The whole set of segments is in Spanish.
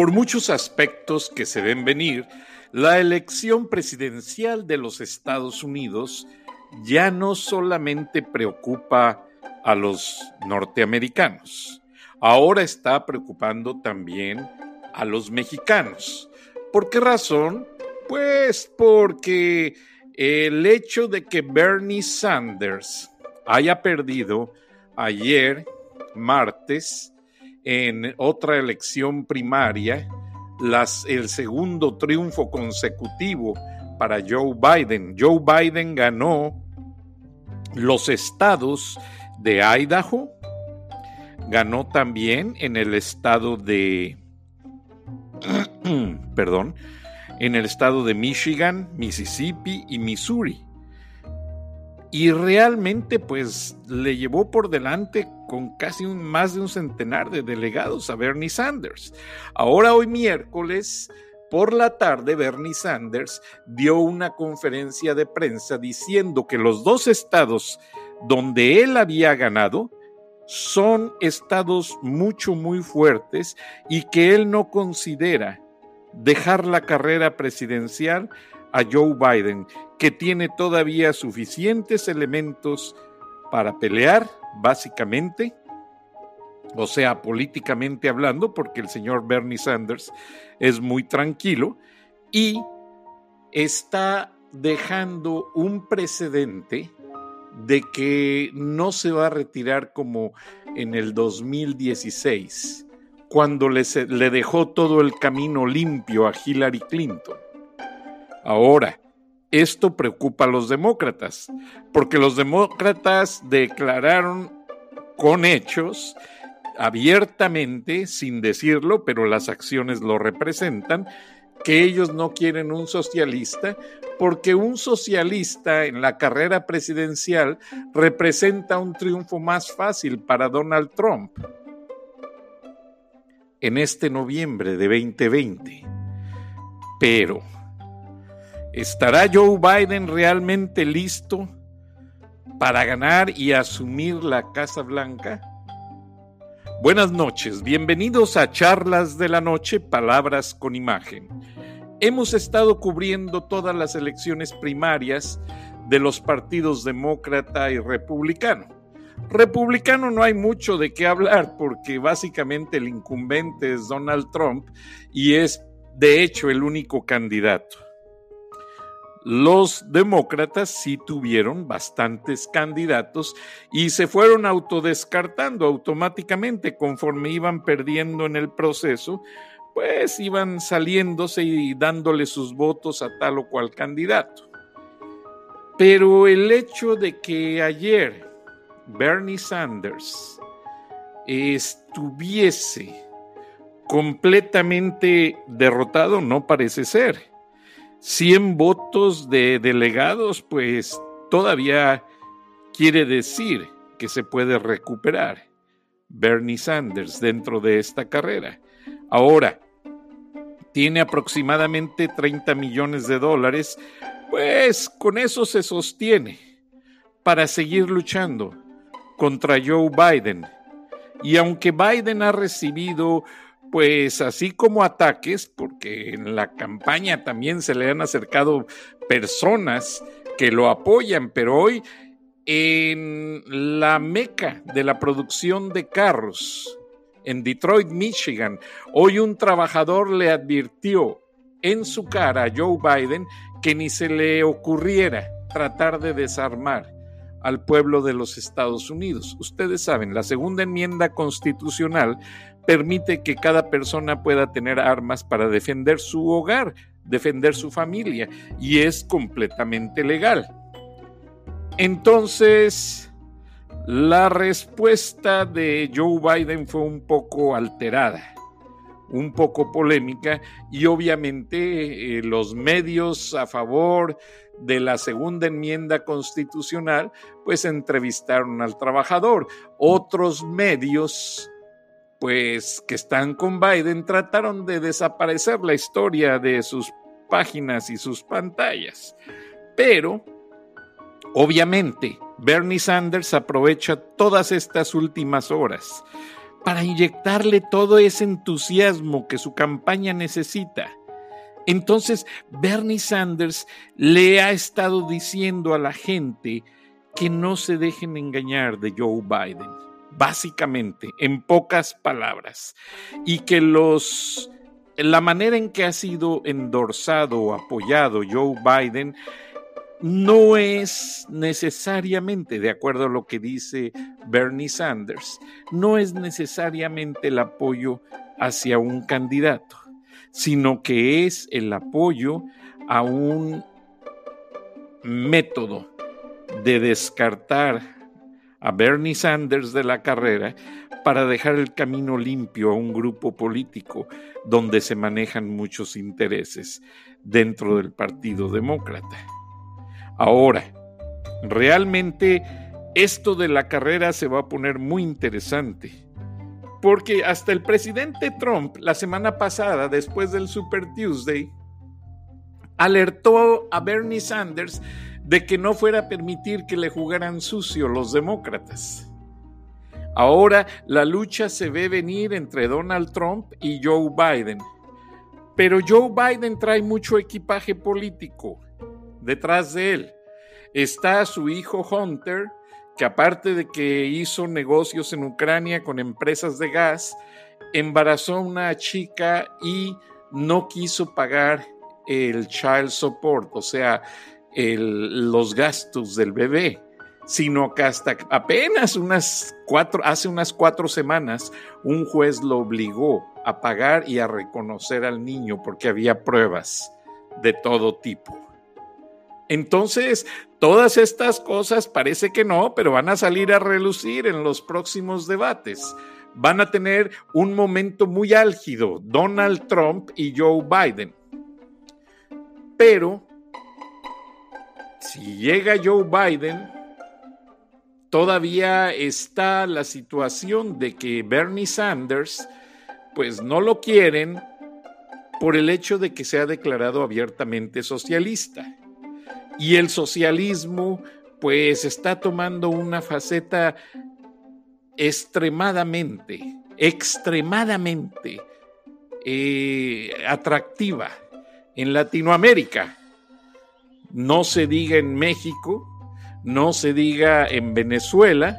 Por muchos aspectos que se ven venir, la elección presidencial de los Estados Unidos ya no solamente preocupa a los norteamericanos, ahora está preocupando también a los mexicanos. ¿Por qué razón? Pues porque el hecho de que Bernie Sanders haya perdido ayer, martes, en otra elección primaria, las, el segundo triunfo consecutivo para Joe Biden. Joe Biden ganó los estados de Idaho, ganó también en el estado de, perdón, en el estado de Michigan, Mississippi y Missouri. Y realmente pues le llevó por delante con casi más de un centenar de delegados a Bernie Sanders. Ahora hoy miércoles por la tarde Bernie Sanders dio una conferencia de prensa diciendo que los dos estados donde él había ganado son estados mucho, muy fuertes y que él no considera dejar la carrera presidencial a Joe Biden, que tiene todavía suficientes elementos para pelear, básicamente, o sea, políticamente hablando, porque el señor Bernie Sanders es muy tranquilo y está dejando un precedente de que no se va a retirar como en el 2016, cuando le, le dejó todo el camino limpio a Hillary Clinton. Ahora, esto preocupa a los demócratas, porque los demócratas declararon con hechos, abiertamente, sin decirlo, pero las acciones lo representan, que ellos no quieren un socialista porque un socialista en la carrera presidencial representa un triunfo más fácil para Donald Trump en este noviembre de 2020. Pero, ¿estará Joe Biden realmente listo para ganar y asumir la Casa Blanca? Buenas noches, bienvenidos a Charlas de la Noche, Palabras con Imagen. Hemos estado cubriendo todas las elecciones primarias de los partidos demócrata y republicano. Republicano no hay mucho de qué hablar porque básicamente el incumbente es Donald Trump y es de hecho el único candidato. Los demócratas sí tuvieron bastantes candidatos y se fueron autodescartando automáticamente conforme iban perdiendo en el proceso, pues iban saliéndose y dándole sus votos a tal o cual candidato. Pero el hecho de que ayer Bernie Sanders estuviese completamente derrotado no parece ser 100 votos de delegados, pues todavía quiere decir que se puede recuperar Bernie Sanders dentro de esta carrera. Ahora, tiene aproximadamente 30 millones de dólares, pues con eso se sostiene para seguir luchando contra Joe Biden. Y aunque Biden ha recibido pues así como ataques, porque en la campaña también se le han acercado personas que lo apoyan, pero hoy en la meca de la producción de carros, en Detroit, Michigan, hoy un trabajador le advirtió en su cara a Joe Biden que ni se le ocurriera tratar de desarmar al pueblo de los Estados Unidos. Ustedes saben, la segunda enmienda constitucional permite que cada persona pueda tener armas para defender su hogar, defender su familia, y es completamente legal. Entonces, la respuesta de Joe Biden fue un poco alterada, un poco polémica, y obviamente eh, los medios a favor de la segunda enmienda constitucional, pues entrevistaron al trabajador. Otros medios pues que están con Biden trataron de desaparecer la historia de sus páginas y sus pantallas. Pero, obviamente, Bernie Sanders aprovecha todas estas últimas horas para inyectarle todo ese entusiasmo que su campaña necesita. Entonces, Bernie Sanders le ha estado diciendo a la gente que no se dejen engañar de Joe Biden, básicamente, en pocas palabras, y que los la manera en que ha sido endorsado o apoyado Joe Biden no es necesariamente, de acuerdo a lo que dice Bernie Sanders, no es necesariamente el apoyo hacia un candidato, sino que es el apoyo a un método de descartar a Bernie Sanders de la carrera para dejar el camino limpio a un grupo político donde se manejan muchos intereses dentro del Partido Demócrata. Ahora, realmente esto de la carrera se va a poner muy interesante, porque hasta el presidente Trump la semana pasada, después del Super Tuesday, alertó a Bernie Sanders de que no fuera a permitir que le jugaran sucio los demócratas. Ahora la lucha se ve venir entre Donald Trump y Joe Biden. Pero Joe Biden trae mucho equipaje político detrás de él. Está su hijo Hunter, que aparte de que hizo negocios en Ucrania con empresas de gas, embarazó a una chica y no quiso pagar el child support, o sea, los gastos del bebé, sino que hasta apenas unas cuatro, hace unas cuatro semanas, un juez lo obligó a pagar y a reconocer al niño porque había pruebas de todo tipo. Entonces, todas estas cosas parece que no, pero van a salir a relucir en los próximos debates. Van a tener un momento muy álgido, Donald Trump y Joe Biden. Pero, si llega Joe Biden, todavía está la situación de que Bernie Sanders, pues no lo quieren por el hecho de que se ha declarado abiertamente socialista. Y el socialismo pues está tomando una faceta extremadamente, extremadamente eh, atractiva en Latinoamérica. No se diga en México, no se diga en Venezuela,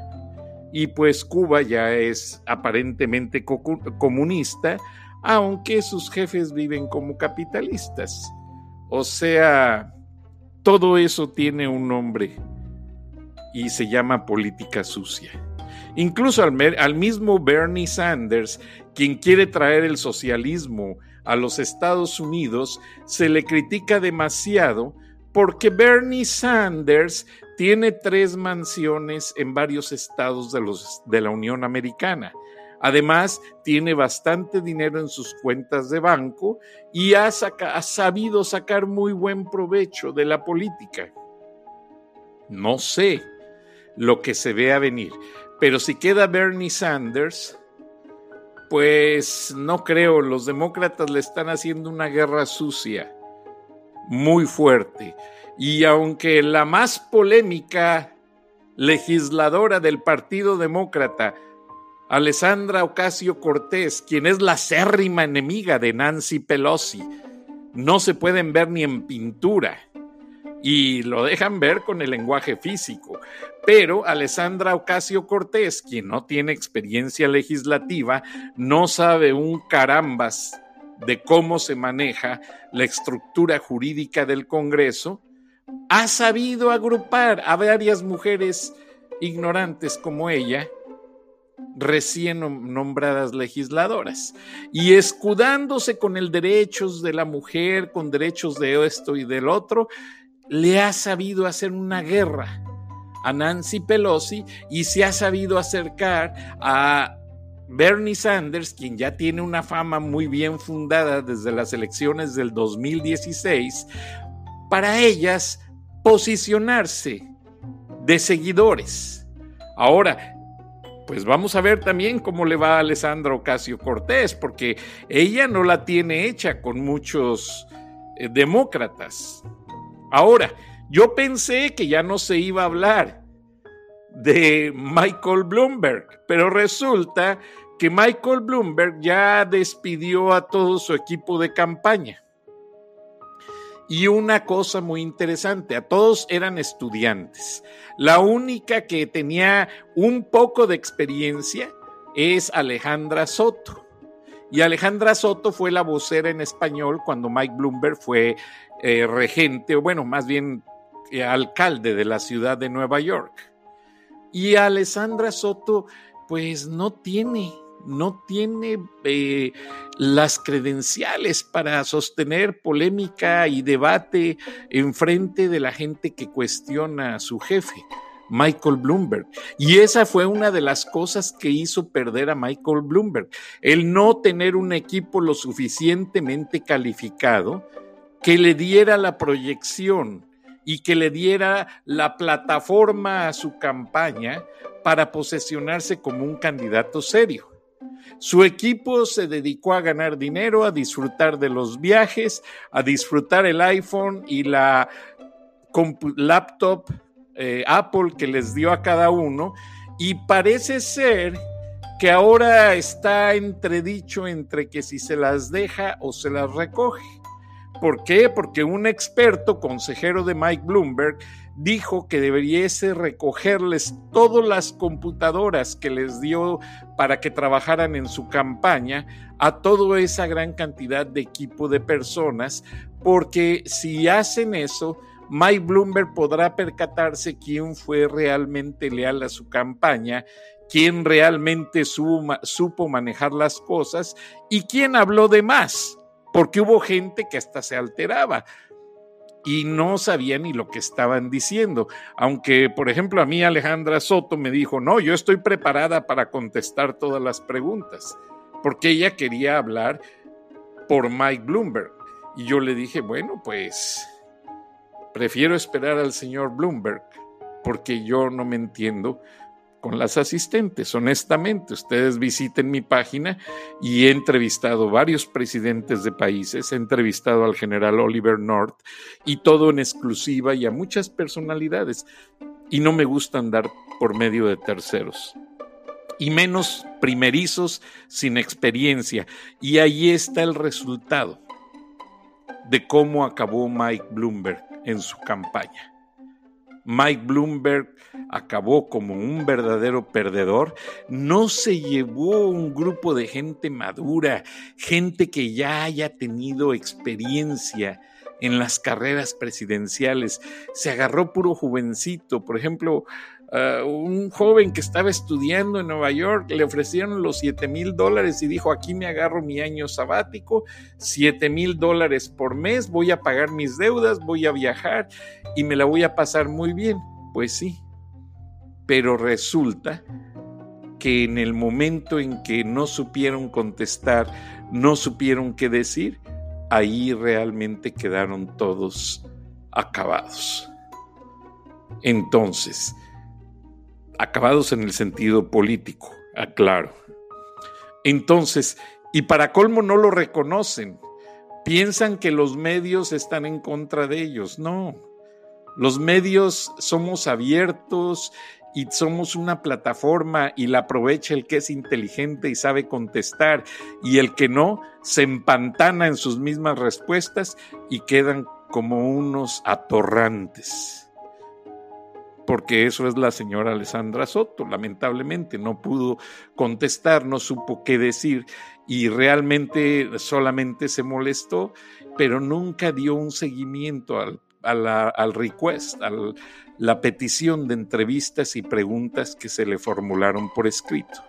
y pues Cuba ya es aparentemente comunista, aunque sus jefes viven como capitalistas. O sea, todo eso tiene un nombre y se llama política sucia. Incluso al, mismo Bernie Sanders, quien quiere traer el socialismo a los Estados Unidos, se le critica demasiado porque Bernie Sanders tiene tres mansiones en varios estados de, la Unión Americana. Además, tiene bastante dinero en sus cuentas de banco y ha, ha sabido sacar muy buen provecho de la política. No sé lo que se ve a venir, pero si queda Bernie Sanders, pues no creo, los demócratas le están haciendo una guerra sucia, muy fuerte. Y aunque la más polémica legisladora del Partido Demócrata Alessandra Ocasio Cortés, quien es la acérrima enemiga de Nancy Pelosi. No se pueden ver ni en pintura y lo dejan ver con el lenguaje físico. Pero Alessandra Ocasio Cortés, quien no tiene experiencia legislativa, no sabe un carambas de cómo se maneja la estructura jurídica del Congreso, ha sabido agrupar a varias mujeres ignorantes como ella recién nombradas legisladoras y escudándose con el derechos de la mujer, con derechos de esto y del otro, le ha sabido hacer una guerra a Nancy Pelosi y se ha sabido acercar a Bernie Sanders, quien ya tiene una fama muy bien fundada desde las elecciones del 2016, para ellas posicionarse de seguidores. Ahora, pues vamos a ver también cómo le va a Alessandra Ocasio Cortés, porque ella no la tiene hecha con muchos eh, demócratas. Ahora, yo pensé que ya no se iba a hablar de Michael Bloomberg, pero resulta que Michael Bloomberg ya despidió a todo su equipo de campaña. Y una cosa muy interesante, a todos eran estudiantes. La única que tenía un poco de experiencia es Alejandra Soto. Y Alejandra Soto fue la vocera en español cuando Mike Bloomberg fue eh, regente, o bueno, más bien eh, alcalde de la ciudad de Nueva York. Y Alessandra Soto, pues no tiene no tiene eh, las credenciales para sostener polémica y debate en frente de la gente que cuestiona a su jefe. Michael Bloomberg. Y esa fue una de las cosas que hizo perder a Michael Bloomberg, el no tener un equipo lo suficientemente calificado que le diera la proyección y que le diera la plataforma a su campaña para posesionarse como un candidato serio. Su equipo se dedicó a ganar dinero, a disfrutar de los viajes, a disfrutar el iPhone y la laptop eh, Apple que les dio a cada uno. Y parece ser que ahora está entredicho entre que si se las deja o se las recoge. ¿Por qué? Porque un experto consejero de Mike Bloomberg dijo que deberíase recogerles todas las computadoras que les dio para que trabajaran en su campaña a toda esa gran cantidad de equipo de personas, porque si hacen eso, Mike Bloomberg podrá percatarse quién fue realmente leal a su campaña, quién realmente supo manejar las cosas y quién habló de más, porque hubo gente que hasta se alteraba y no sabía ni lo que estaban diciendo. Aunque, por ejemplo, a mí Alejandra Soto me dijo, no, yo estoy preparada para contestar todas las preguntas, porque ella quería hablar por Mike Bloomberg. Y yo le dije, bueno, pues prefiero esperar al señor Bloomberg, porque yo no me entiendo con las asistentes. Honestamente, ustedes visiten mi página y he entrevistado varios presidentes de países, he entrevistado al general Oliver North y todo en exclusiva y a muchas personalidades. Y no me gusta andar por medio de terceros. Y menos primerizos sin experiencia. Y ahí está el resultado de cómo acabó Mike Bloomberg en su campaña. Mike Bloomberg acabó como un verdadero perdedor, no se llevó un grupo de gente madura, gente que ya haya tenido experiencia en las carreras presidenciales, se agarró puro jovencito, por ejemplo, un joven que estaba estudiando en Nueva York, le ofrecieron los 7 mil dólares y dijo, aquí me agarro mi año sabático, 7 mil dólares por mes, voy a pagar mis deudas, voy a viajar y me la voy a pasar muy bien. Pues sí, pero resulta que en el momento en que no supieron contestar, no supieron qué decir, ahí realmente quedaron todos acabados. Entonces, acabados en el sentido político, aclaro. Entonces, y para colmo no lo reconocen, piensan que los medios están en contra de ellos. No, los medios somos abiertos y somos una plataforma y la aprovecha el que es inteligente y sabe contestar y el que no se empantana en sus mismas respuestas y quedan como unos atorrantes porque eso es la señora Alessandra Soto. Lamentablemente no pudo contestar, no supo qué decir y realmente solamente se molestó, pero nunca dio un seguimiento al, al request, a la petición de entrevistas y preguntas que se le formularon por escrito.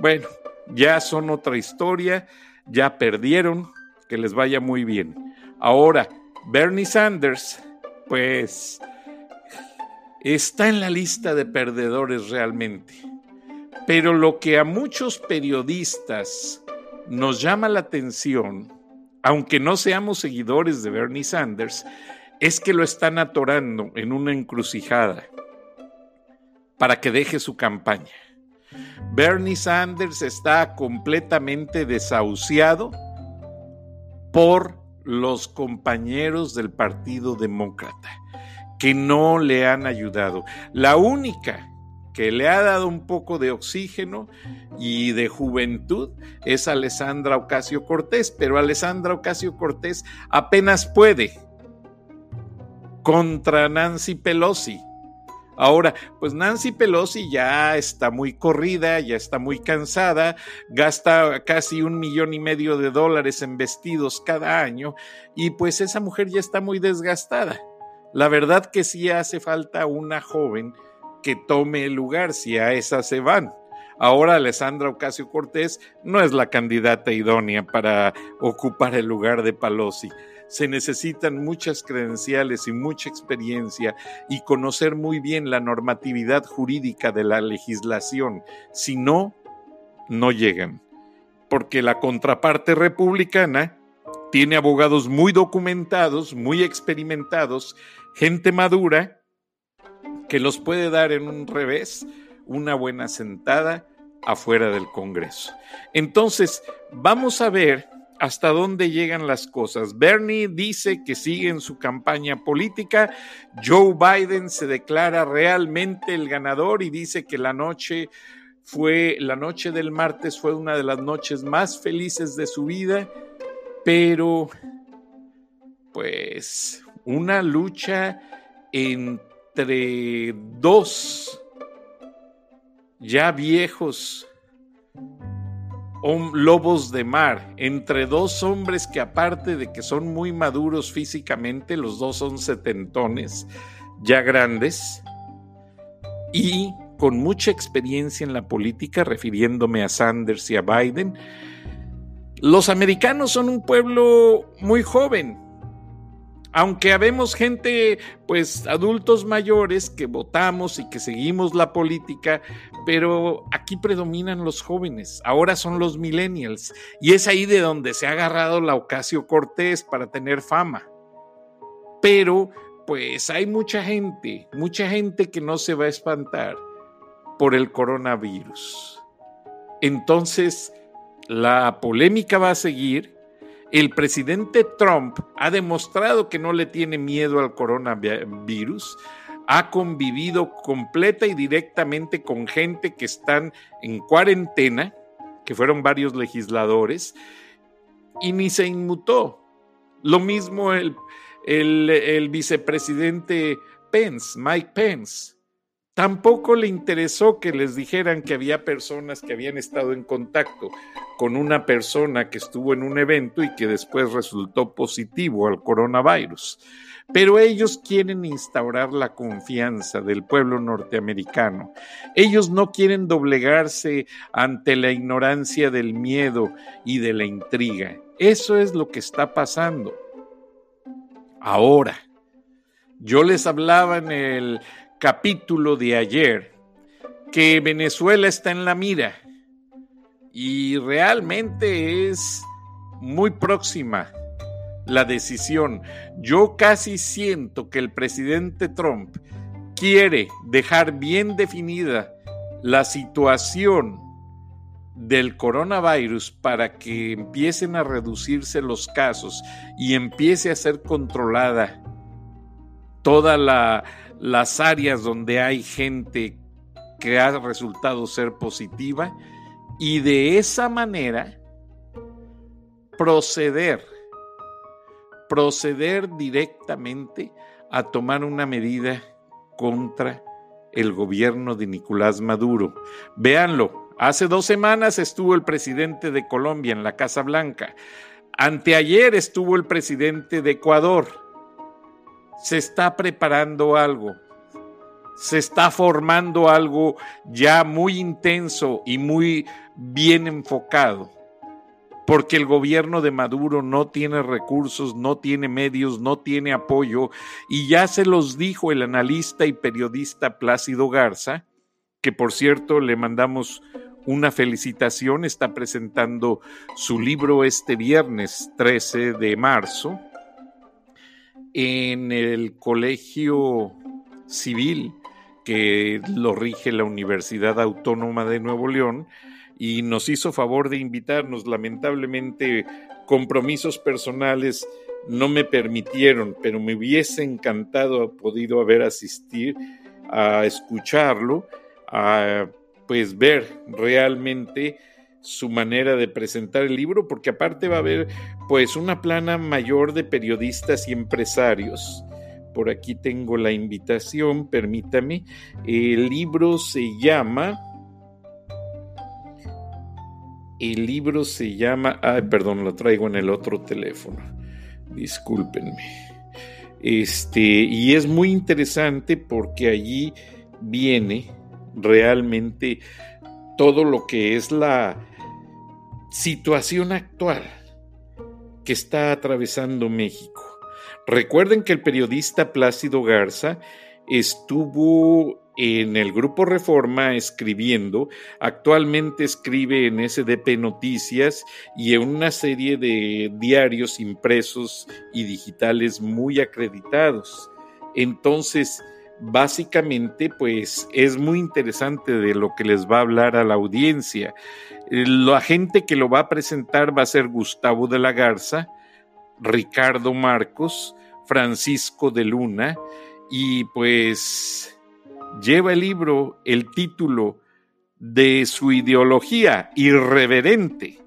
Bueno, ya son otra historia, ya perdieron, que les vaya muy bien. Ahora, Bernie Sanders, pues está en la lista de perdedores realmente. Pero lo que a muchos periodistas nos llama la atención, aunque no seamos seguidores de Bernie Sanders, es que lo están atorando en una encrucijada para que deje su campaña. Bernie Sanders está completamente desahuciado por los compañeros del Partido Demócrata que no le han ayudado. La única que le ha dado un poco de oxígeno y de juventud es Alessandra Ocasio Cortés, pero Alessandra Ocasio Cortés apenas puede contra Nancy Pelosi. Ahora, pues Nancy Pelosi ya está muy corrida, ya está muy cansada, gasta casi un millón y medio de dólares en vestidos cada año y pues esa mujer ya está muy desgastada. La verdad que sí hace falta una joven que tome el lugar si a esa se van. Ahora Alessandra Ocasio Cortés no es la candidata idónea para ocupar el lugar de Pelosi se necesitan muchas credenciales y mucha experiencia y conocer muy bien la normatividad jurídica de la legislación. Si no, no llegan. Porque la contraparte republicana tiene abogados muy documentados, muy experimentados, gente madura, que los puede dar en un revés una buena sentada afuera del Congreso. Entonces, vamos a ver hasta dónde llegan las cosas. Bernie dice que sigue en su campaña política, Joe Biden se declara realmente el ganador y dice que la noche fue la noche del martes fue una de las noches más felices de su vida, pero pues una lucha entre dos ya viejos lobos de mar, entre dos hombres que aparte de que son muy maduros físicamente, los dos son setentones, ya grandes, y con mucha experiencia en la política, refiriéndome a Sanders y a Biden, los americanos son un pueblo muy joven, aunque habemos gente, pues adultos mayores que votamos y que seguimos la política, pero aquí predominan los jóvenes, ahora son los millennials, y es ahí de donde se ha agarrado la Ocasio Cortés para tener fama. Pero, pues hay mucha gente, mucha gente que no se va a espantar por el coronavirus. Entonces, la polémica va a seguir el presidente Trump ha demostrado que no le tiene miedo al coronavirus, ha convivido completa y directamente con gente que están en cuarentena, que fueron varios legisladores, y ni se inmutó. Lo mismo el, el vicepresidente Pence, Mike Pence. Tampoco le interesó que les dijeran que había personas que habían estado en contacto con una persona que estuvo en un evento y que después resultó positivo al coronavirus. Pero ellos quieren instaurar la confianza del pueblo norteamericano. Ellos no quieren doblegarse ante la ignorancia del miedo y de la intriga. Eso es lo que está pasando. Ahora, yo les hablaba en el capítulo de ayer que Venezuela está en la mira y realmente es muy próxima la decisión. Yo casi siento que el presidente Trump quiere dejar bien definida la situación del coronavirus para que empiecen a reducirse los casos y empiece a ser controlada toda la las áreas donde hay gente que ha resultado ser positiva y de esa manera proceder, proceder directamente a tomar una medida contra el gobierno de Nicolás Maduro. Véanlo, hace dos semanas estuvo el presidente de Colombia en la Casa Blanca, anteayer estuvo el presidente de Ecuador, se está preparando algo, se está formando algo ya muy intenso y muy bien enfocado, porque el gobierno de Maduro no tiene recursos, no tiene medios, no tiene apoyo, y ya se los dijo el analista y periodista Plácido Garza, que por cierto le mandamos una felicitación, está presentando su libro este viernes 13 de marzo en el colegio civil que lo rige la Universidad Autónoma de Nuevo León y nos hizo favor de invitarnos. Lamentablemente, compromisos personales no me permitieron, pero me hubiese encantado podido haber asistido a escucharlo. a pues ver realmente su manera de presentar el libro, porque aparte va a haber pues una plana mayor de periodistas y empresarios. Por aquí tengo la invitación, permítame. El libro se llama... El libro se llama... Ay, perdón, lo traigo en el otro teléfono. Discúlpenme. Este, y es muy interesante porque allí viene realmente todo lo que es la situación actual que está atravesando México. Recuerden que el periodista Plácido Garza estuvo en el grupo Reforma escribiendo, actualmente escribe en SDP Noticias y en una serie de diarios impresos y digitales muy acreditados. Entonces, básicamente, pues es muy interesante de lo que les va a hablar a la audiencia. La gente que lo va a presentar va a ser Gustavo de la Garza, Ricardo Marcos, Francisco de Luna y pues lleva el libro el título de su ideología irreverente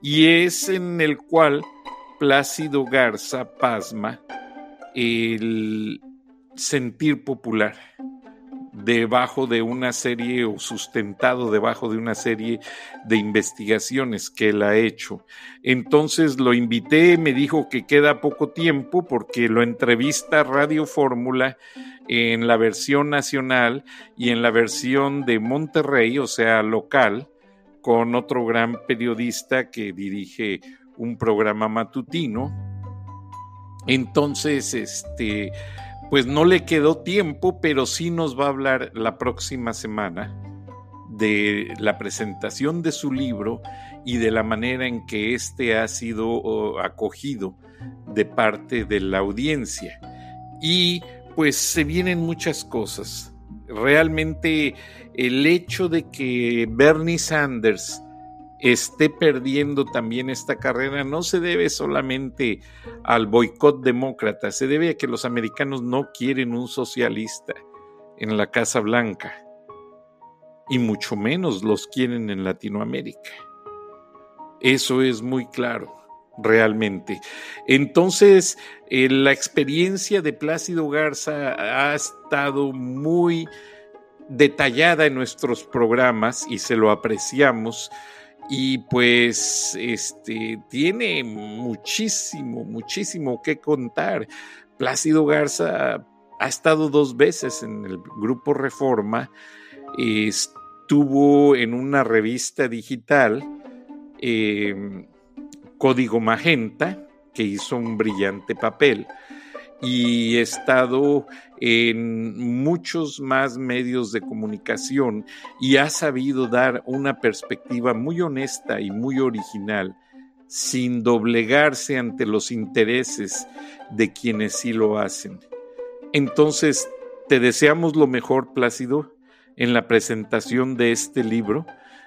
y es en el cual Plácido Garza pasma el sentir popular debajo de una serie o sustentado debajo de una serie de investigaciones que él ha hecho. Entonces lo invité, me dijo que queda poco tiempo porque lo entrevista Radio Fórmula en la versión nacional y en la versión de Monterrey, o sea, local, con otro gran periodista que dirige un programa matutino. Entonces, este pues no le quedó tiempo, pero sí nos va a hablar la próxima semana de la presentación de su libro y de la manera en que éste ha sido acogido de parte de la audiencia. Y pues se vienen muchas cosas. Realmente el hecho de que Bernie Sanders esté perdiendo también esta carrera no se debe solamente al boicot demócrata, se debe a que los americanos no quieren un socialista en la Casa Blanca y mucho menos los quieren en Latinoamérica. Eso es muy claro, realmente. Entonces, eh, la experiencia de Plácido Garza ha estado muy detallada en nuestros programas y se lo apreciamos y pues este tiene muchísimo, muchísimo que contar. Plácido Garza ha estado dos veces en el grupo Reforma, estuvo en una revista digital, em, Código Magenta, que hizo un brillante papel y estado en muchos más medios de comunicación y ha sabido dar una perspectiva muy honesta y muy original sin doblegarse ante los intereses de quienes sí lo hacen. Entonces, te deseamos lo mejor, Plácido, en la presentación de este libro.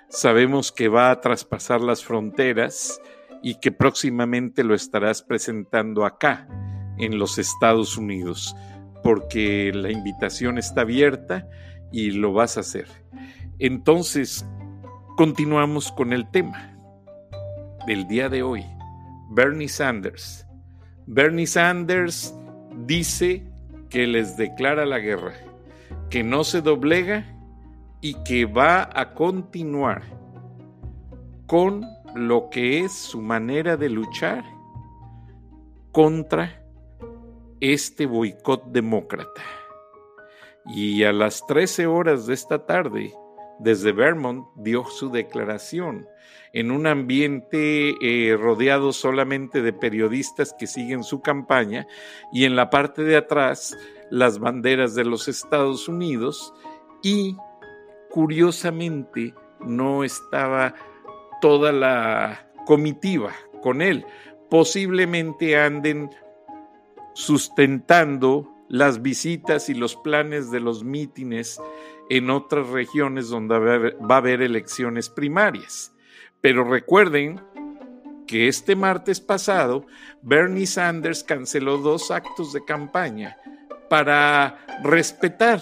Sabemos que va a traspasar las fronteras y que próximamente lo estarás presentando acá en los Estados Unidos, porque la invitación está abierta y lo vas a hacer. Entonces, continuamos con el tema del día de hoy. Bernie Sanders. Bernie Sanders dice que les declara la guerra, que no se doblega y que va a continuar con lo que es su manera de luchar contra este boicot demócrata. Y a las 13 horas de esta tarde, desde Vermont, dio su declaración en un ambiente eh, rodeado solamente de periodistas que siguen su campaña y en la parte de atrás las banderas de los Estados Unidos y curiosamente no estaba toda la comitiva con él. Posiblemente anden sustentando las visitas y los planes de los mítines en otras regiones donde va a haber elecciones primarias. Pero recuerden que este martes pasado Bernie Sanders canceló dos actos de campaña para respetar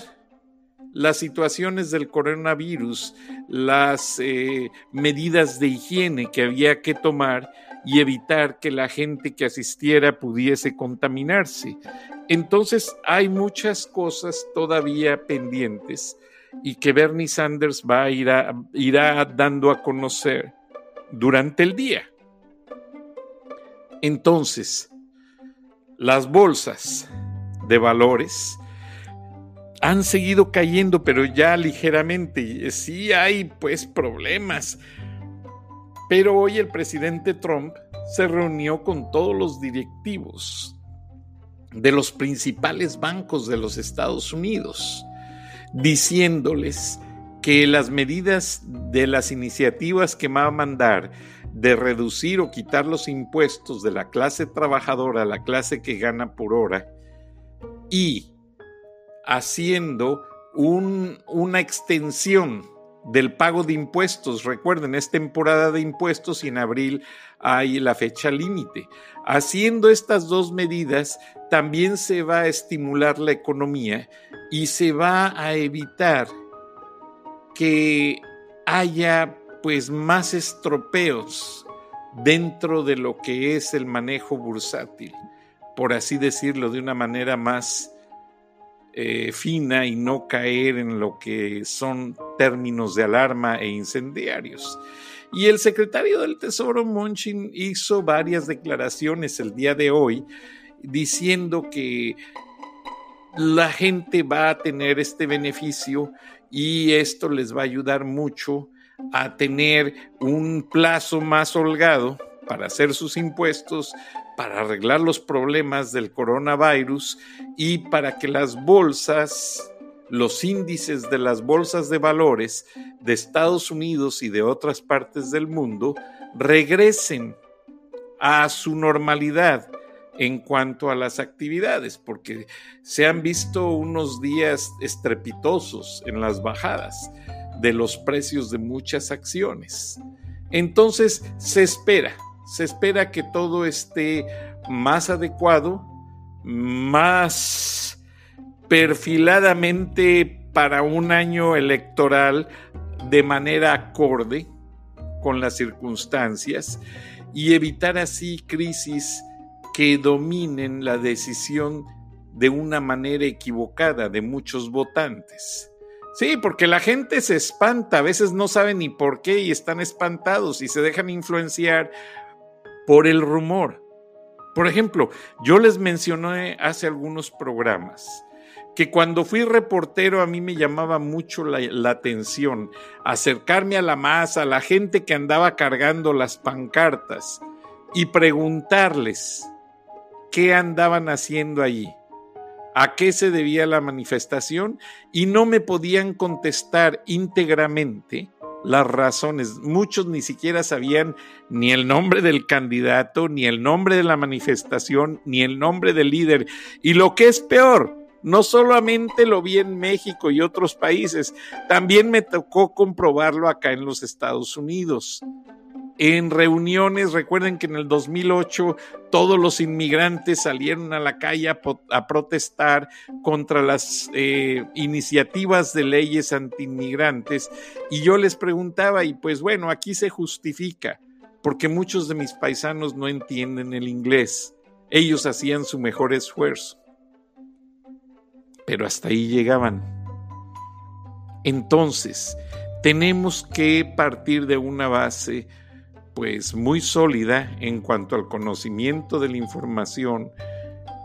las situaciones del coronavirus, las eh, medidas de higiene que había que tomar y evitar que la gente que asistiera pudiese contaminarse. Entonces hay muchas cosas todavía pendientes y que Bernie Sanders va a ir irá dando a conocer durante el día. Entonces, las bolsas de valores han seguido cayendo, pero ya ligeramente. Sí hay pues problemas. Pero hoy el presidente Trump se reunió con todos los directivos de los principales bancos de los Estados Unidos, diciéndoles que las medidas de las iniciativas que va a mandar de reducir o quitar los impuestos de la clase trabajadora a la clase que gana por hora y haciendo una extensión del pago de impuestos. Recuerden, es temporada de impuestos y en abril hay la fecha límite. Haciendo estas dos medidas, también se va a estimular la economía y se va a evitar que haya pues más estropeos dentro de lo que es el manejo bursátil, por así decirlo de una manera más eh, fina y no caer en lo que son términos de alarma e incendiarios. Y el secretario del Tesoro, Monchin, hizo varias declaraciones el día de hoy diciendo que la gente va a tener este beneficio y esto les va a ayudar mucho a tener un plazo más holgado para hacer sus impuestos, para arreglar los problemas del coronavirus y para que las bolsas, los índices de las bolsas de valores de Estados Unidos y de otras partes del mundo regresen a su normalidad en cuanto a las actividades, porque se han visto unos días estrepitosos en las bajadas de los precios de muchas acciones. Entonces se espera, se espera que todo esté más adecuado, más perfiladamente para un año electoral de manera acorde con las circunstancias y evitar así crisis que dominen la decisión de una manera equivocada de muchos votantes. Sí, porque la gente se espanta, a veces no sabe ni por qué y están espantados y se dejan influenciar por el rumor. Por ejemplo, yo les mencioné hace algunos programas que cuando fui reportero a mí me llamaba mucho la, atención acercarme a la masa, a la gente que andaba cargando las pancartas y preguntarles qué andaban haciendo allí, a qué se debía la manifestación y no me podían contestar íntegramente las razones. Muchos ni siquiera sabían ni el nombre del candidato, ni el nombre de la manifestación, ni el nombre del líder. Y lo que es peor, no solamente lo vi en México y otros países, también me tocó comprobarlo acá en los Estados Unidos en reuniones. Recuerden que en el 2008 todos los inmigrantes salieron a la calle a, protestar contra las eh, iniciativas de leyes antiinmigrantes. Y yo les preguntaba, y pues bueno, aquí se justifica, porque muchos de mis paisanos no entienden el inglés. Ellos hacían su mejor esfuerzo. Pero hasta ahí llegaban. Entonces, tenemos que partir de una base pues muy sólida en cuanto al conocimiento de la información,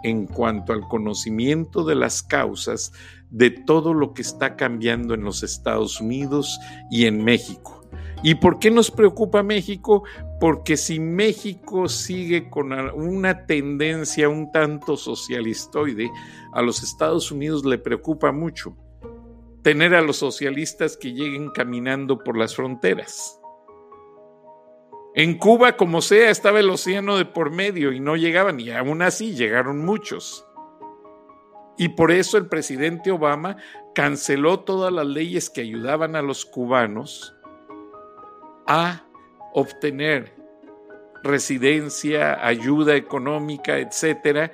en cuanto al conocimiento de las causas de todo lo que está cambiando en los Estados Unidos y en México. ¿Y por qué nos preocupa México? Porque si México sigue con una tendencia un tanto socialistoide, a los Estados Unidos le preocupa mucho tener a los socialistas que lleguen caminando por las fronteras. En Cuba, como sea, estaba el océano de por medio y no llegaban, y aún así llegaron muchos. Y por eso el presidente Obama canceló todas las leyes que ayudaban a los cubanos a obtener residencia, ayuda económica, etcétera,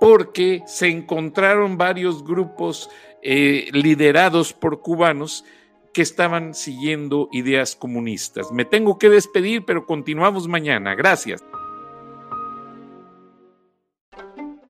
porque se encontraron varios grupos eh, liderados por cubanos que estaban siguiendo ideas comunistas. Me tengo que despedir, pero continuamos mañana. Gracias.